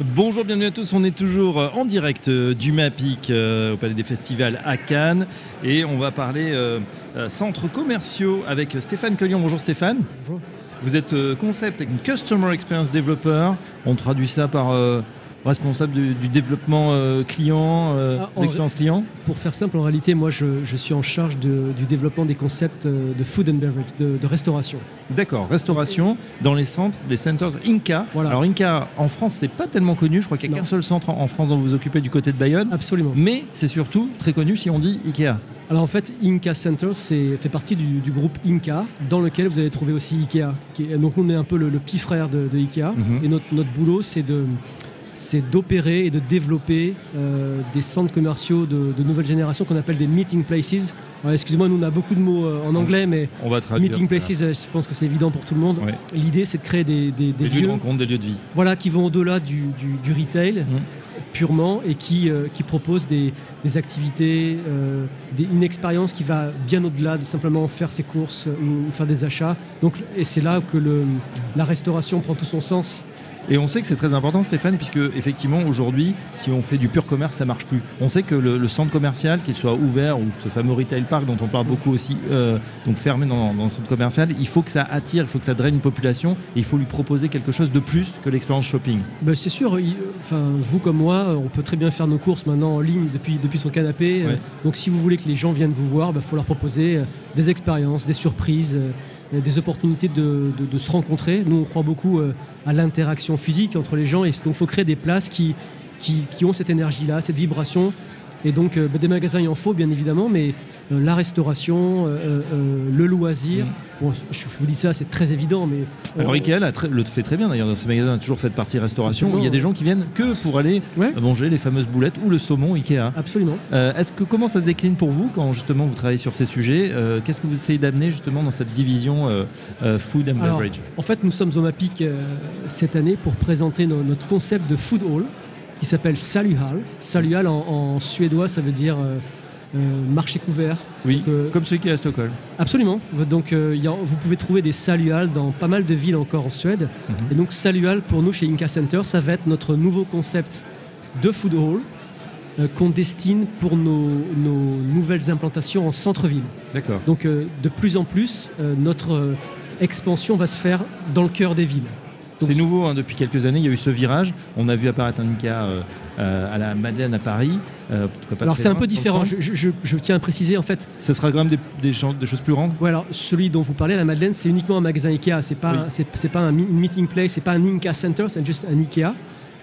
Bonjour, bienvenue à tous. On est toujours en direct euh, du MAPIC euh, au Palais des Festivals à Cannes et on va parler euh, centres commerciaux avec Stéphane Collion. Bonjour Stéphane. Bonjour. Vous êtes concept and Customer Experience Developer. On traduit ça par responsable du, développement client, Ah, en- l'expérience client? Pour faire simple, en réalité, moi, je, je suis en charge de- du développement des concepts euh, de food and beverage, de, de restauration. D'accord, restauration dans les centres, les centers Inca. Voilà. Alors Inca en France, c'est pas tellement connu. Je crois qu'il n'y a qu'un seul centre en France dont vous vous occupez du côté de Bayonne. Absolument. Mais c'est surtout très connu si on dit Ikea. Alors en fait, Inca Center fait partie du, du groupe Inca, dans lequel vous allez trouver aussi Ikea. qui est- donc on est un peu le, le petit frère de, de Ikea. Mhm. Et notre, notre boulot, c'est de c'est d'opérer et de développer euh, des centres commerciaux de, de nouvelle génération qu'on appelle des meeting places. Alors, Excusez-moi, nous on a beaucoup de mots euh, en anglais, mais On va traduire. meeting places, euh, je pense que c'est évident pour tout le monde. Ouais. L'idée, c'est de créer des, des- des Des lieux de rencontre, des lieux de vie. voilà, qui vont au-delà du, du- du retail Mhm. purement et qui, euh, qui proposent des, activités, euh, une expérience qui va bien au-delà de simplement faire ses courses euh, ou, ou faire des achats. Donc, et c'est là que le, la restauration prend tout son sens. Et on sait que c'est très important, Stéphane, puisque effectivement aujourd'hui, si on fait du pur commerce, ça marche plus. On sait que le, le centre commercial, qu'il soit ouvert ou ce fameux retail park dont on parle beaucoup aussi, euh, donc fermé dans, dans un centre commercial, il faut que ça attire, il faut que ça draine une population, et il faut lui proposer quelque chose de plus que l'expérience shopping. Ben, c'est sûr, il- enfin, vous comme moi, on peut très bien faire nos courses maintenant en ligne depuis, depuis son canapé. Ouais. Euh, Donc si vous voulez que les gens viennent vous voir, il faut leur proposer euh, des expériences, des surprises, euh, euh, des opportunités de, se rencontrer. Nous, on croit beaucoup euh, à l'interaction physique entre les gens et donc il faut créer des places qui ont cette énergie-là, cette vibration. Et donc euh, des magasins, il en faut bien évidemment, mais euh, la restauration, euh, le loisir, Mm. bon, je, vous dis ça, c'est très évident, mais... Alors Ikea le fait très bien d'ailleurs dans ces magasins, il y a toujours cette partie restauration où il y a des gens qui viennent que pour aller Ouais. manger les fameuses boulettes ou le saumon Ikea. Absolument. Est-ce que comment ça se décline pour vous quand justement vous travaillez sur ces sujets Qu'est-ce que vous essayez d'amener justement dans cette division food and Alors, beverage? En fait, nous sommes au MAPIC cette année pour présenter no- notre concept de food hall qui s'appelle Saluhal. Saluhal en, en suédois, ça veut dire euh, euh, marché couvert. Oui, Donc, euh, comme celui qui est à Stockholm. Absolument. Donc, euh, il y a- vous pouvez trouver des Saluhal dans pas mal de villes encore en Suède. Mhm. Et donc, Saluhal, pour nous, chez Inca Center, ça va être notre nouveau concept de food hall qu'on destine pour nos, nos nouvelles implantations en centre-ville. D'accord. Donc de plus en plus, notre expansion va se faire dans le cœur des villes. C'est nouveau hein, depuis quelques années, il y a eu ce virage. On a vu apparaître un Ikea euh, euh, à la Madeleine à Paris. euh, pas Alors c'est un peu différent, je, je- je tiens à préciser en fait. Ce sera quand même des, des gens- des choses plus grandes Ouais, alors, celui dont vous parlez, la Madeleine, c'est uniquement un magasin Ikea, c'est pas, Oui. c'est, pas un meeting place, c'est pas un Inca Center, c'est juste un Ikea.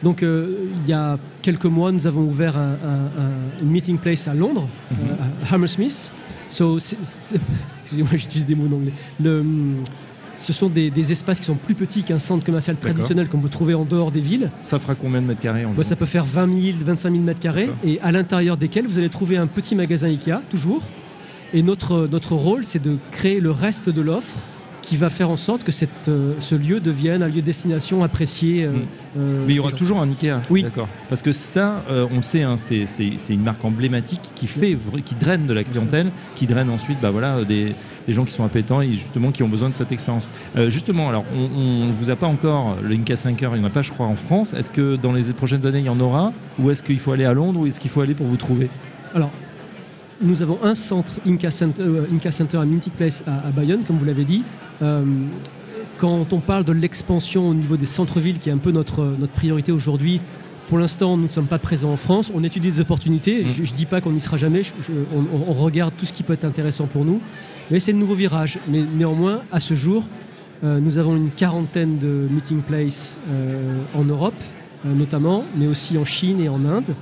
Donc euh, il y a quelques mois, nous avons ouvert un, un- un- une meeting place à Londres, Mhm. à Hammersmith. So, excusez-moi, j'utilise des mots en anglais. Le, hum, ce sont des, des espaces qui sont plus petits qu'un centre commercial traditionnel qu'on peut trouver en dehors des villes. Ça fera combien de mètres carrés en Bah, ça peut faire 20 000, 25 000 mètres carrés, et à l'intérieur desquels vous allez trouver un petit magasin Ikea, toujours. Et notre, notre rôle, c'est de créer le reste de l'offre qui va faire en sorte que cette, euh, ce lieu devienne un lieu de destination apprécié. euh, Mm. euh, Mais il y aura toujours un Ikea. Oui. D'accord. Parce que ça, on le sait, hein, c'est- une marque emblématique qui fait, qui draine de la clientèle, qui draine ensuite, bah voilà, des, des gens qui sont appétents et justement qui ont besoin de cette expérience. Justement, alors, on ne vous a pas encore le Inca 5 heures, il n'y en a pas, je crois, en France. Est-ce que dans les prochaines années, il y en aura Ou est-ce qu'il faut aller à Londres Ou est-ce qu'il faut aller pour vous trouver? Alors, nous avons un centre Inca Center, euh, Inca Center à Minty Place à, à Bayonne, comme vous l'avez dit. Euh, quand on parle de l'expansion au niveau des centres-villes, qui est un peu notre, notre priorité aujourd'hui, pour l'instant, nous ne sommes pas présents en France. On étudie des opportunités. Mm. Je ne dis pas qu'on n'y sera jamais. Je- je- on, regarde tout ce qui peut être intéressant pour nous. Mais c'est le nouveau virage. Mais néanmoins, à ce jour, euh, nous avons une quarantaine de meeting places euh, en Europe, euh, notamment, mais aussi en Chine et en Inde.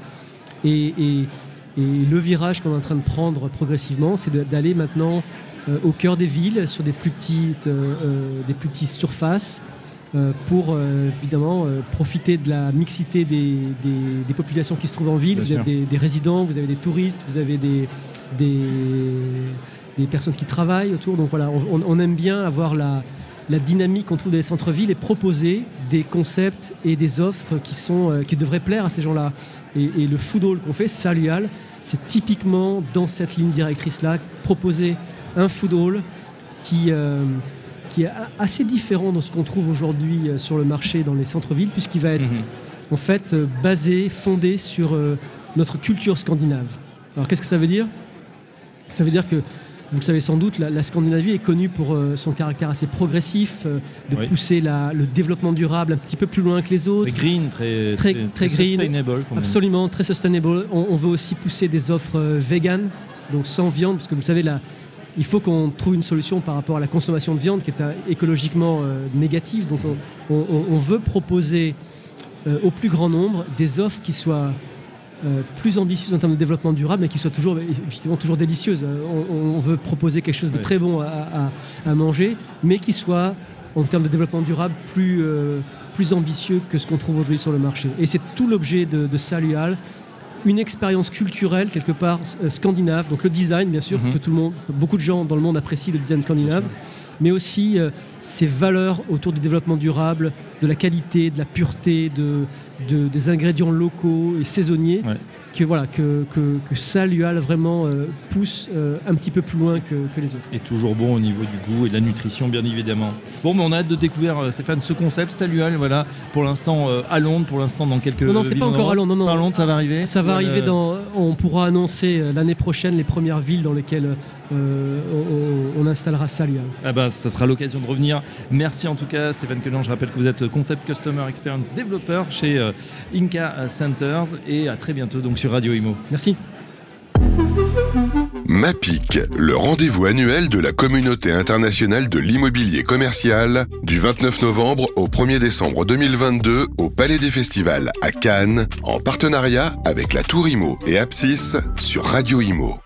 Et, et- et le virage qu'on est en train de prendre progressivement, c'est d'aller maintenant au cœur des villes, sur des plus petites, euh, euh, des plus petites surfaces, euh, pour euh, évidemment euh, profiter de la mixité des, des- des populations qui se trouvent en ville. Bien vous avez des, des résidents, vous avez des touristes, vous avez des, des, personnes qui travaillent autour. Donc voilà, on, aime bien avoir la, la dynamique qu'on trouve dans les centres-villes et proposer des concepts et des offres qui, sont, euh, qui devraient plaire à ces gens-là. Et, et le food hall qu'on fait, Salual, c'est typiquement dans cette ligne directrice-là, proposer un food hall qui, euh, qui est assez différent de ce qu'on trouve aujourd'hui euh, sur le marché dans les centres-villes, puisqu'il va être Mhm. en fait euh, basé, fondé sur euh, notre culture scandinave. Alors qu'est-ce que ça veut dire? Ça veut dire que, vous le savez sans doute, la, la Scandinavie est connue pour euh, son caractère assez progressif, euh, de Oui. pousser la- le développement durable un petit peu plus loin que les autres. Très green, très, Très- très green. sustainable. Absolument, très sustainable. On, on veut aussi pousser des offres euh, vegan, donc sans viande, parce que vous le savez, là, il faut qu'on trouve une solution par rapport à la consommation de viande qui est euh, écologiquement euh, négative. Donc on, on- on veut proposer euh, au plus grand nombre des offres qui soient euh, plus ambitieuses en termes de développement durable, mais qui soient toujours, effectivement, toujours délicieuses. On, on veut proposer quelque chose de très bon à, à- à manger, mais qui soit, en termes de développement durable, plus, plus ambitieux que ce qu'on trouve aujourd'hui sur le marché. Et c'est tout l'objet de, de Salual, une expérience culturelle quelque part euh, scandinave, donc le design bien sûr, Mhm. que tout le monde, beaucoup de gens dans le monde apprécient le design scandinave, mais aussi euh, ces valeurs autour du développement durable, de la qualité, de la pureté, de, de- des ingrédients locaux et saisonniers, Ouais. que voilà que, que, que Salual vraiment euh, pousse euh, un petit peu plus loin que, que les autres. Et toujours bon au niveau du goût et de la nutrition, bien évidemment. Bon, mais on a hâte de découvrir, Stéphane, ce concept. Salut Al, voilà, pour l'instant euh, à Londres, pour l'instant dans quelques. Non, non, c'est pas en encore à. Londres, non, non. Pas à Londres, ça va arriver. Ça va arriver dans. On pourra annoncer l'année prochaine les premières villes dans lesquelles euh, on, on- on installera Salual. Ah bah, ça sera l'occasion de revenir. Merci en tout cas, Stéphane Quelan. Je rappelle que vous êtes Concept Customer Experience Developer chez euh, Inca Centers et à très bientôt donc sur Radio Imo. Merci. MAPIC, le rendez-vous annuel de la communauté internationale de l'immobilier commercial, du 29 novembre au 1er décembre 2022 au Palais des Festivals à Cannes, en partenariat avec la Tour Imo et Apsis sur Radio Imo.